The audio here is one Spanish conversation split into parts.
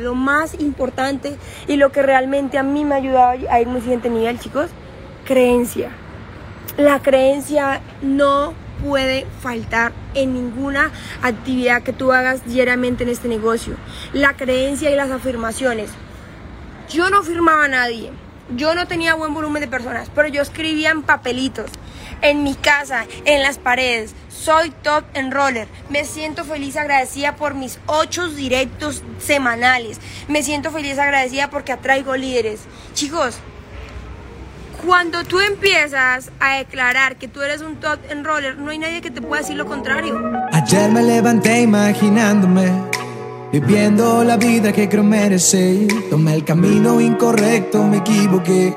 Lo más importante y lo que realmente a mí me ha ayudado a ir a un siguiente nivel, chicos, creencia. La creencia no puede faltar en ninguna actividad que tú hagas diariamente en este negocio. La creencia y las afirmaciones. Yo no firmaba a nadie. Yo no tenía buen volumen de personas, pero yo escribía en papelitos, en mi casa, en las paredes. Soy top enroller. Me siento feliz agradecida por mis ocho directos semanales. Me siento feliz agradecida porque atraigo líderes. Chicos, cuando tú empiezas a declarar que tú eres un top enroller, no hay nadie que te pueda decir lo contrario. Ayer me levanté imaginándome, viviendo la vida que creo merecer. Tomé el camino incorrecto, me equivoqué.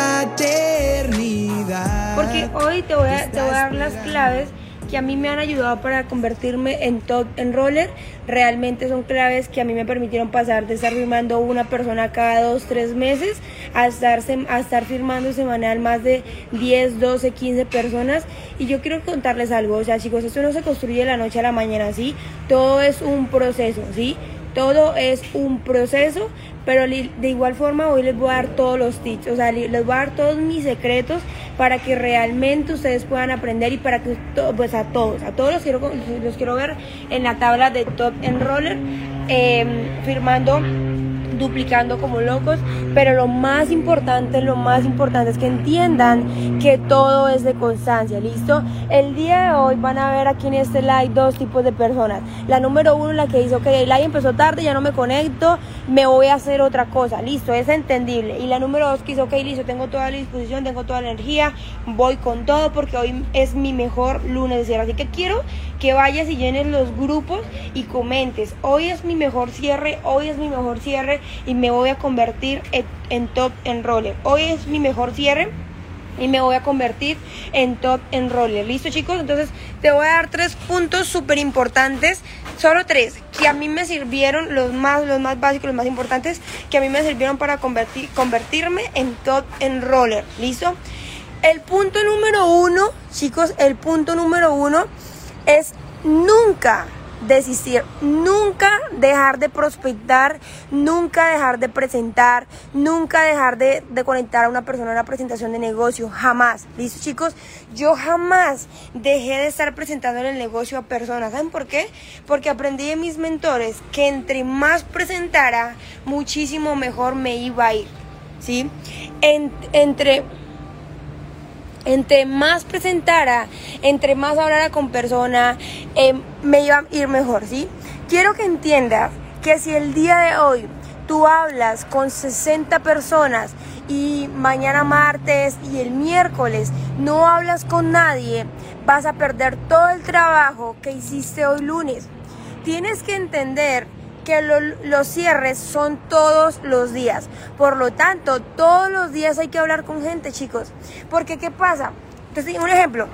Hoy te voy a, te voy a dar las claves que a mí me han ayudado para convertirme en top enroller. Realmente son claves que a mí me permitieron pasar de estar firmando una persona cada dos, tres meses a estar, a estar firmando semanal más de 10, 12, 15 personas. Y yo quiero contarles algo, o sea chicos, esto no se construye de la noche a la mañana, ¿sí? Todo es un proceso, ¿sí? Todo es un proceso, pero de igual forma hoy les voy a dar todos los tips, o sea, les voy a dar todos mis secretos para que realmente ustedes puedan aprender y para que, pues a todos, a todos los quiero, los quiero ver en la tabla de Top Enroller, eh, firmando duplicando como locos, pero lo más importante, lo más importante es que entiendan que todo es de constancia, ¿listo? El día de hoy van a ver aquí en este live dos tipos de personas. La número uno, la que dice, ok, el live empezó tarde, ya no me conecto, me voy a hacer otra cosa, listo, es entendible. Y la número dos que dice, ok, listo, tengo toda la disposición, tengo toda la energía, voy con todo porque hoy es mi mejor lunes de cierre. Así que quiero que vayas y llenes los grupos y comentes, hoy es mi mejor cierre, hoy es mi mejor cierre y me voy a convertir en, en top enroller. Hoy es mi mejor cierre y me voy a convertir en top enroller. ¿Listo chicos? Entonces te voy a dar tres puntos súper importantes, solo tres, que a mí me sirvieron, los más, los más básicos, los más importantes, que a mí me sirvieron para convertir, convertirme en top enroller. ¿Listo? El punto número uno, chicos, el punto número uno es nunca desistir, nunca dejar de prospectar, nunca dejar de presentar, nunca dejar de, de, conectar a una persona a una presentación de negocio, jamás. ¿Listo chicos? Yo jamás dejé de estar presentando en el negocio a personas. ¿Saben por qué? Porque aprendí de mis mentores que entre más presentara, muchísimo mejor me iba a ir. ¿Sí? En, entre entre más presentara, entre más hablara con persona, eh, me iba a ir mejor, ¿sí? Quiero que entiendas que si el día de hoy tú hablas con 60 personas y mañana martes y el miércoles no hablas con nadie, vas a perder todo el trabajo que hiciste hoy lunes. Tienes que entender que lo, los cierres son todos los días. Por lo tanto, todos los días hay que hablar con gente, chicos. Porque, ¿qué pasa? Entonces, un ejemplo.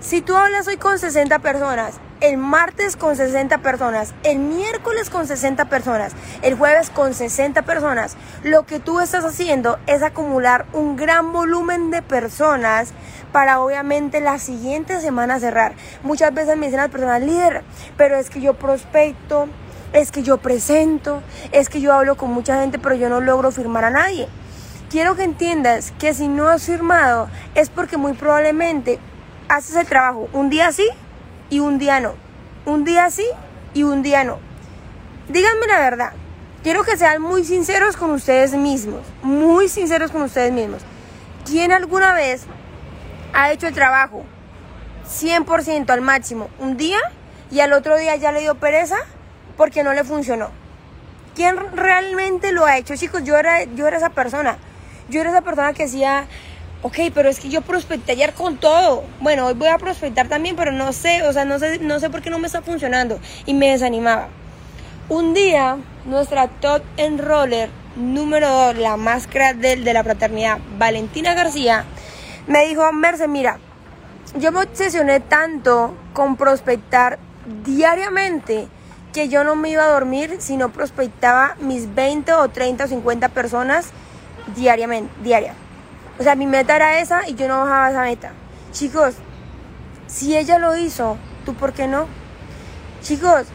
Si tú hablas hoy con 60 personas, el martes con 60 personas, el miércoles con 60 personas, el jueves con 60 personas, lo que tú estás haciendo es acumular un gran volumen de personas para obviamente la siguiente semana cerrar. Muchas veces me dicen las personas, líder, pero es que yo prospecto, es que yo presento, es que yo hablo con mucha gente, pero yo no logro firmar a nadie. Quiero que entiendas que si no has firmado es porque muy probablemente haces el trabajo un día sí y un día no. Un día sí y un día no. Díganme la verdad. Quiero que sean muy sinceros con ustedes mismos. Muy sinceros con ustedes mismos. ¿Quién alguna vez ha hecho el trabajo 100% al máximo un día y al otro día ya le dio pereza? Porque no le funcionó. ¿Quién realmente lo ha hecho? Chicos, yo era, yo era esa persona. Yo era esa persona que decía, ok, pero es que yo prospecté ayer con todo. Bueno, hoy voy a prospectar también, pero no sé, o sea, no sé, no sé por qué no me está funcionando. Y me desanimaba. Un día, nuestra top enroller número 2, la máscara del de la fraternidad, Valentina García, me dijo, Merce, mira, yo me obsesioné tanto con prospectar diariamente que yo no me iba a dormir si no prospectaba mis 20 o 30 o 50 personas diariamente, diaria. O sea, mi meta era esa y yo no bajaba esa meta. Chicos, si ella lo hizo, ¿tú por qué no? Chicos,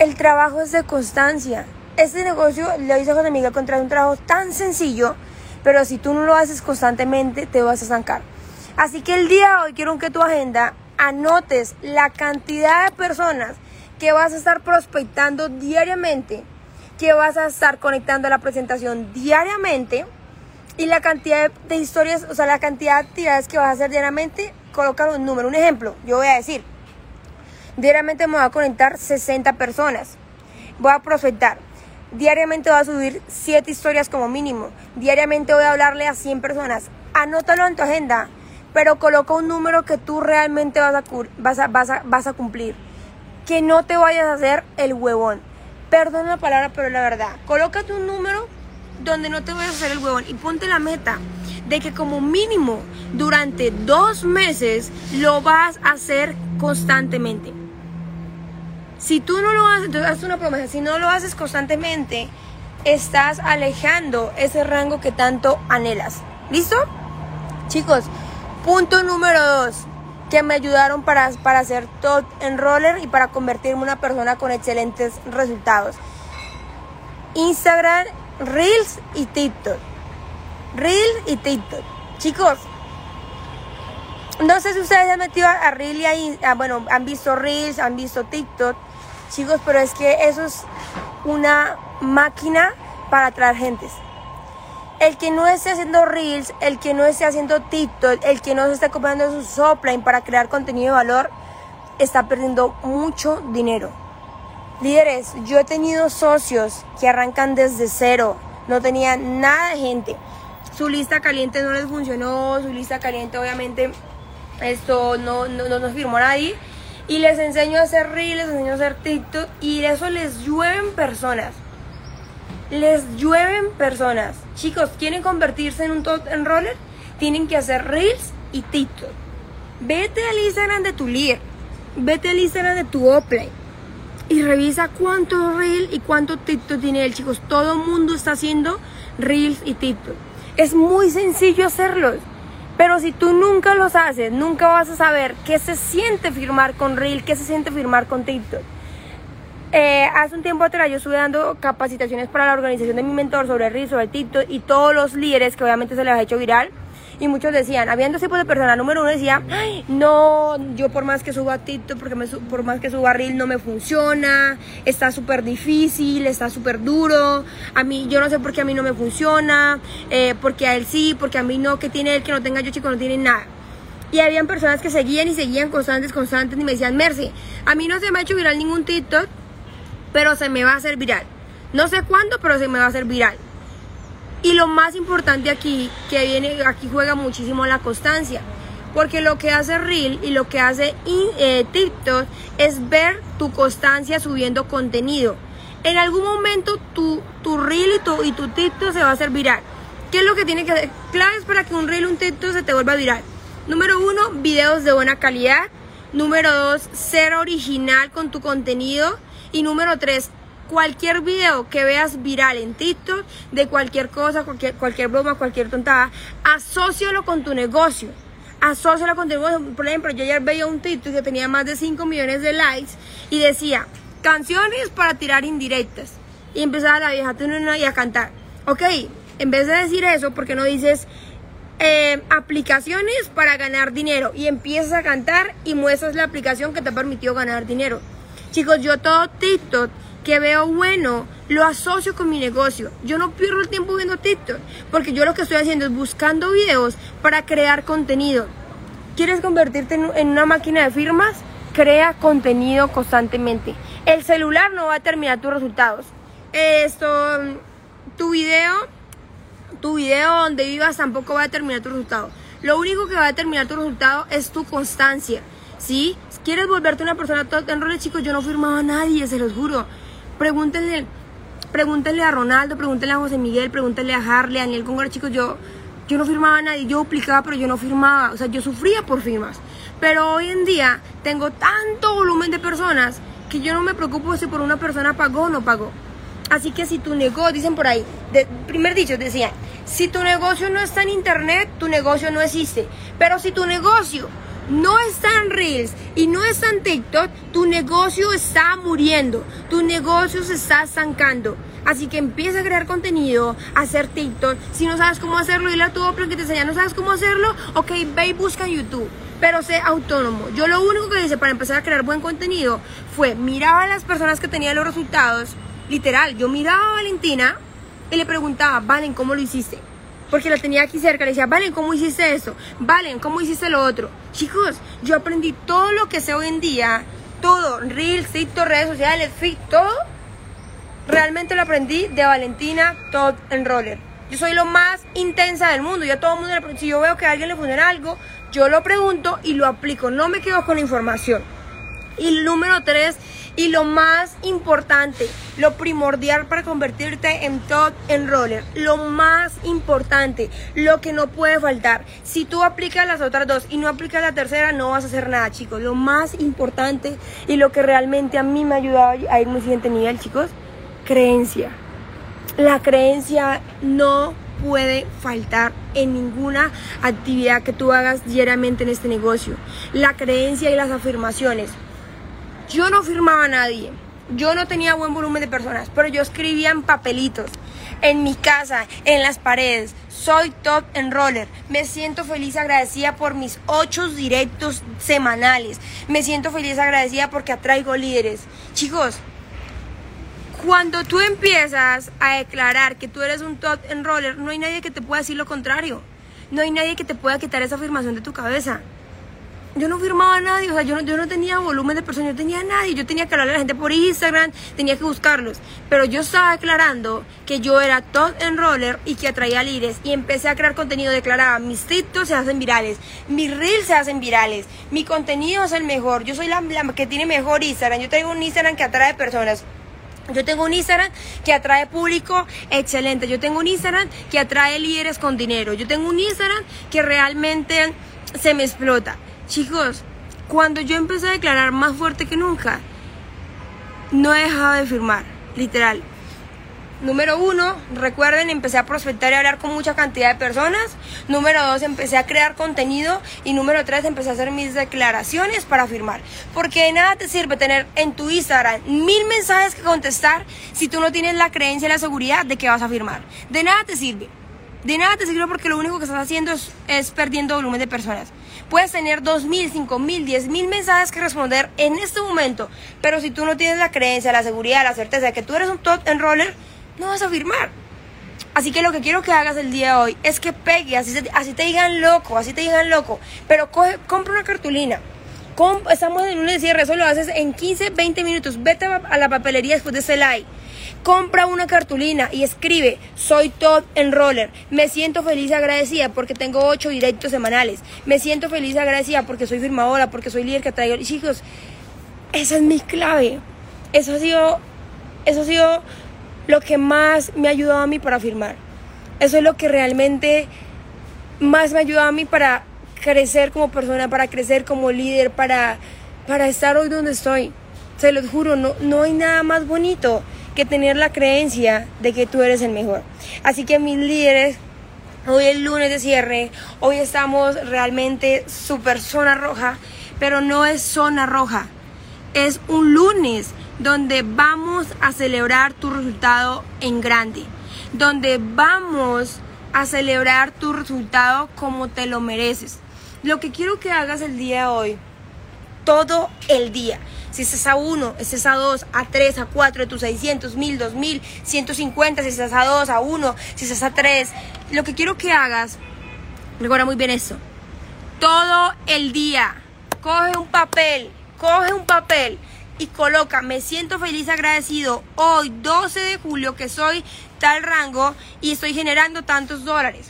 el trabajo es de constancia. Este negocio, lo hizo José Miguel un trabajo tan sencillo, pero si tú no lo haces constantemente, te vas a estancar. Así que el día de hoy quiero que tu agenda anotes la cantidad de personas que vas a estar prospectando diariamente, que vas a estar conectando a la presentación diariamente y la cantidad de historias, o sea, la cantidad de actividades que vas a hacer diariamente, colocar un número. Un ejemplo, yo voy a decir, diariamente me voy a conectar 60 personas. Voy a prospectar. Diariamente voy a subir 7 historias como mínimo. Diariamente voy a hablarle a 100 personas. Anótalo en tu agenda, pero coloca un número que tú realmente vas a, vas a, vas a cumplir. Que no te vayas a hacer el huevón. Perdón la palabra, pero la verdad. Colócate un número donde no te vayas a hacer el huevón y ponte la meta de que como mínimo durante dos meses lo vas a hacer constantemente. Si tú no lo haces, entonces haz una promesa, si no lo haces constantemente, estás alejando ese rango que tanto anhelas. ¿Listo? Chicos, punto número dos, que me ayudaron para, para hacer top enroller y para convertirme en una persona con excelentes resultados. Instagram Reels y TikTok. Reels y TikTok. Chicos, no sé si ustedes han metido a Reels y ahí, bueno, han visto Reels, han visto TikTok. Chicos, pero es que eso es una máquina para atraer gentes. El que no esté haciendo Reels, el que no esté haciendo TikTok, el que no se esté comprando su Sopline para crear contenido de valor, está perdiendo mucho dinero. Líderes, yo he tenido socios que arrancan desde cero, no tenían nada de gente. Su lista caliente no les funcionó, su lista caliente obviamente esto no, no, no nos firmó nadie. Y les enseño a hacer reels, les enseño a hacer TikTok y de eso les llueven personas. Les llueven personas. Chicos, ¿quieren convertirse en un top enroller? Tienen que hacer reels y TikTok. Vete al Instagram de tu líder. Vete al Instagram de tu Oplay y revisa cuánto reel y cuánto TikTok tiene él, chicos. Todo el mundo está haciendo reels y TikTok. Es muy sencillo hacerlos. Pero si tú nunca los haces, nunca vas a saber qué se siente firmar con Reel, qué se siente firmar con TikTok. Eh, hace un tiempo atrás yo estuve dando capacitaciones para la organización de mi mentor sobre Reel, sobre TikTok y todos los líderes que obviamente se les ha hecho viral y muchos decían, había dos tipos de personas. Número uno decía, no, yo por más que suba TikTok, porque por más que suba Reel no me funciona, está súper difícil, está súper duro, a mí, yo no sé por qué a mí no me funciona, eh, porque a él sí, porque a mí no, que tiene él, que no tenga yo, chico, no tiene nada. Y habían personas que seguían y seguían constantes, constantes y me decían, Mercy, a mí no se me ha hecho viral ningún TikTok, pero se me va a hacer viral. No sé cuándo, pero se me va a hacer viral. Y lo más importante aquí, que viene, aquí juega muchísimo la constancia. Porque lo que hace Reel y lo que hace eh, TikTok es ver tu constancia subiendo contenido. En algún momento tu, tu Reel y tu, y tu TikTok se va a hacer viral. ¿Qué es lo que tiene que hacer? Claves para que un Reel o un TikTok se te vuelva viral. Número uno, videos de buena calidad. Número dos, ser original con tu contenido. Y número tres, cualquier video que veas viral en TikTok, de cualquier cosa, cualquier, cualquier broma, cualquier tontada, asócialo con tu negocio. Asócialo con tu negocio. Por ejemplo, yo ayer veía un TikTok que tenía más de 5 millones de likes y decía, canciones para tirar indirectas. Y empezaba la vieja y a cantar. Ok, en vez de decir eso, ¿por qué no dices eh, aplicaciones para ganar dinero? Y empiezas a cantar y muestras la aplicación que te permitió ganar dinero. Chicos, yo todo TikTok que veo bueno, lo asocio con mi negocio. Yo no pierdo el tiempo viendo TikTok, porque yo lo que estoy haciendo es buscando videos para crear contenido. ¿Quieres convertirte en una máquina de firmas? Crea contenido constantemente. El celular no va a determinar tus resultados. Esto, tu video, tu video donde vivas tampoco va a determinar tu resultado. Lo único que va a determinar tu resultado es tu constancia. ¿Sí? ¿Quieres volverte una persona en roles chicos? Yo no firmaba a nadie, se los juro. Pregúntenle Pregúntenle a Ronaldo, pregúntenle a José Miguel, pregúntenle a Harley, a Daniel Congora, chicos, yo, yo no firmaba a nadie, yo duplicaba, pero yo no firmaba, o sea, yo sufría por firmas. Pero hoy en día tengo tanto volumen de personas que yo no me preocupo si por una persona pagó o no pagó. Así que si tu negocio, dicen por ahí, de, primer dicho, decían, si tu negocio no está en internet, tu negocio no existe. Pero si tu negocio no está en Reels y no está en TikTok, tu negocio está muriendo, tu negocio se está estancando. Así que empieza a crear contenido, a hacer TikTok. Si no sabes cómo hacerlo, dile a tu Oprah que te enseña, no sabes cómo hacerlo, ok, ve y busca en YouTube. Pero sé autónomo. Yo lo único que hice para empezar a crear buen contenido fue mirar a las personas que tenían los resultados. Literal, yo miraba a Valentina y le preguntaba, Valen, ¿cómo lo hiciste? porque la tenía aquí cerca. Le decía, Valen, ¿cómo hiciste eso? Valen, ¿cómo hiciste lo otro? Chicos, yo aprendí todo lo que sé hoy en día, todo, Reels, TikTok, redes sociales, Fit, todo. Realmente lo aprendí de Valentina Todd Enroller. Yo soy lo más intensa del mundo. Yo todo el mundo, si yo veo que alguien le funciona algo, yo lo pregunto y lo aplico. No me quedo con la información. Y número tres, y lo más importante, lo primordial para convertirte en top enroller, lo más importante, lo que no puede faltar. Si tú aplicas las otras dos y no aplicas la tercera, no vas a hacer nada, chicos. Lo más importante y lo que realmente a mí me ha ayudado a ir a un siguiente nivel, chicos, creencia. La creencia no puede faltar en ninguna actividad que tú hagas diariamente en este negocio. La creencia y las afirmaciones. Yo no firmaba a nadie. Yo no tenía buen volumen de personas, pero yo escribía en papelitos, en mi casa, en las paredes. Soy top enroller. Me siento feliz agradecida por mis ocho directos semanales. Me siento feliz agradecida porque atraigo líderes. Chicos, cuando tú empiezas a declarar que tú eres un top enroller, no hay nadie que te pueda decir lo contrario. No hay nadie que te pueda quitar esa afirmación de tu cabeza yo no firmaba a nadie, o sea, yo no, yo no tenía volumen de personas, yo tenía a nadie, yo tenía que hablarle a la gente por Instagram, tenía que buscarlos, pero yo estaba declarando que yo era top enroller y que atraía líderes y empecé a crear contenido, declaraba, mis TikToks se hacen virales, mis reels se hacen virales, mi contenido es el mejor, yo soy la, la que tiene mejor Instagram, yo tengo un Instagram que atrae personas. Yo tengo un Instagram que atrae público excelente. Yo tengo un Instagram que atrae líderes con dinero. Yo tengo un Instagram que realmente se me explota. Chicos, cuando yo empecé a declarar más fuerte que nunca, no he dejado de firmar, literal. Número uno, recuerden, empecé a prospectar y hablar con mucha cantidad de personas. Número dos, empecé a crear contenido. Y número tres, empecé a hacer mis declaraciones para firmar. Porque de nada te sirve tener en tu Instagram mil mensajes que contestar si tú no tienes la creencia y la seguridad de que vas a firmar. De nada te sirve. De nada te sirve porque lo único que estás haciendo es, es perdiendo volumen de personas. Puedes tener 2.000, 5.000, 10.000 mensajes que responder en este momento, pero si tú no tienes la creencia, la seguridad, la certeza de que tú eres un top enroller, no vas a firmar. Así que lo que quiero que hagas el día de hoy es que pegue, así, así te digan loco, así te digan loco, pero coge, compra una cartulina. estamos en un cierre, eso lo haces en 15, 20 minutos. Vete a la papelería después de ese like Compra una cartulina y escribe, soy top enroller. Me siento feliz y agradecida porque tengo ocho directos semanales. Me siento feliz y agradecida porque soy firmadora, porque soy líder que traigo. Y chicos, esa es mi clave. Eso ha sido, eso ha sido lo que más me ha ayudado a mí para firmar. Eso es lo que realmente más me ha ayudado a mí para crecer como persona, para crecer como líder, para, para estar hoy donde estoy. Se los juro, no, no hay nada más bonito que tener la creencia de que tú eres el mejor. Así que mis líderes, hoy es lunes de cierre, hoy estamos realmente super zona roja, pero no es zona roja, es un lunes donde vamos a celebrar tu resultado en grande, donde vamos a celebrar tu resultado como te lo mereces. Lo que quiero que hagas el día de hoy, todo el día, si estás a 1, estás a 2, a 3, a 4 de tus 600, 1000, 2000, 150, si estás a 2, a 1, si estás a 3. Lo que quiero que hagas, recuerda muy bien eso. Todo el día, coge un papel, coge un papel y coloca, me siento feliz agradecido hoy 12 de julio que soy tal rango y estoy generando tantos dólares.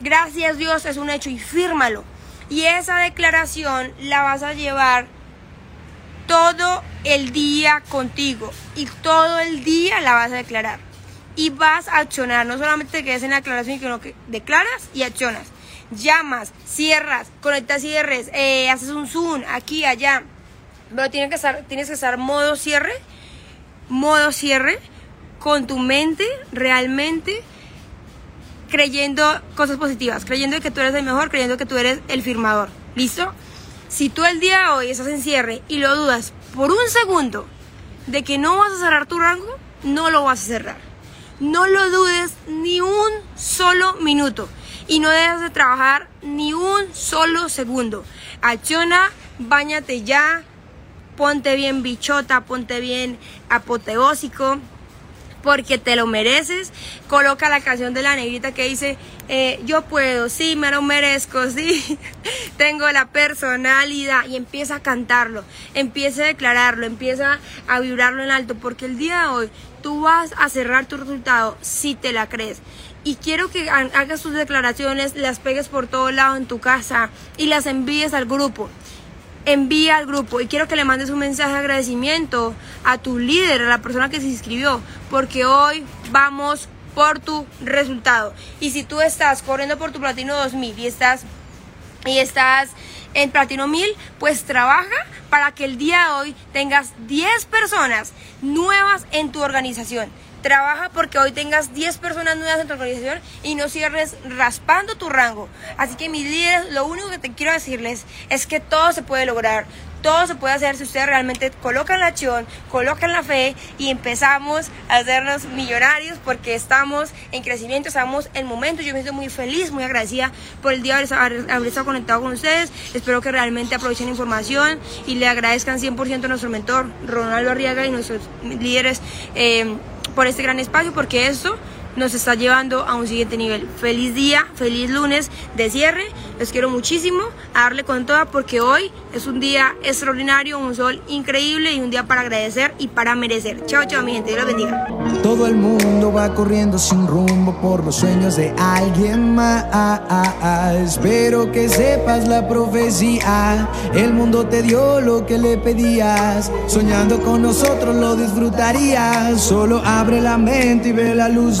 Gracias Dios es un hecho y fírmalo. Y esa declaración la vas a llevar todo el día contigo y todo el día la vas a declarar. Y vas a accionar, no solamente te quedes en la declaración, sino que declaras y accionas. Llamas, cierras, conectas cierres, eh, haces un zoom aquí, allá. Pero tienes que estar, tienes que estar modo cierre, modo cierre, con tu mente realmente creyendo cosas positivas, creyendo que tú eres el mejor, creyendo que tú eres el firmador. ¿Listo? Si tú el día de hoy estás en cierre y lo dudas por un segundo de que no vas a cerrar tu rango, no lo vas a cerrar. No lo dudes ni un solo minuto y no dejes de trabajar ni un solo segundo. Acciona, bañate ya, ponte bien bichota, ponte bien apoteósico porque te lo mereces. Coloca la canción de la negrita que dice, eh, yo puedo, sí, me lo merezco, sí, tengo la personalidad. Y empieza a cantarlo, empieza a declararlo, empieza a vibrarlo en alto, porque el día de hoy tú vas a cerrar tu resultado si te la crees. Y quiero que hagas tus declaraciones, las pegues por todo lado en tu casa y las envíes al grupo envía al grupo y quiero que le mandes un mensaje de agradecimiento a tu líder, a la persona que se inscribió, porque hoy vamos por tu resultado. Y si tú estás corriendo por tu platino 2000 y estás y estás en platino 1000, pues trabaja para que el día de hoy tengas 10 personas nuevas en tu organización. Trabaja porque hoy tengas 10 personas nuevas en tu organización y no cierres raspando tu rango. Así que mis líderes, lo único que te quiero decirles es que todo se puede lograr. Todo se puede hacer si ustedes realmente colocan la acción, colocan la fe y empezamos a hacernos millonarios porque estamos en crecimiento, estamos en momentos. Yo me siento muy feliz, muy agradecida por el día de haber, estado conectado con ustedes. Espero que realmente aprovechen la información y le agradezcan 100% a nuestro mentor, Ronaldo Arriaga, y nuestros líderes. Eh, por este gran espacio porque esto nos está llevando a un siguiente nivel. Feliz día, feliz lunes de cierre. Les quiero muchísimo a darle con toda porque hoy es un día extraordinario, un sol increíble y un día para agradecer y para merecer. Chao, chao, mi gente. Dios los bendiga. Todo el mundo va corriendo sin rumbo por los sueños de alguien más. Espero que sepas la profecía. El mundo te dio lo que le pedías. Soñando con nosotros lo disfrutarías. Solo abre la mente y ve la luz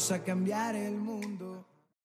Vamos a cambiar el mundo.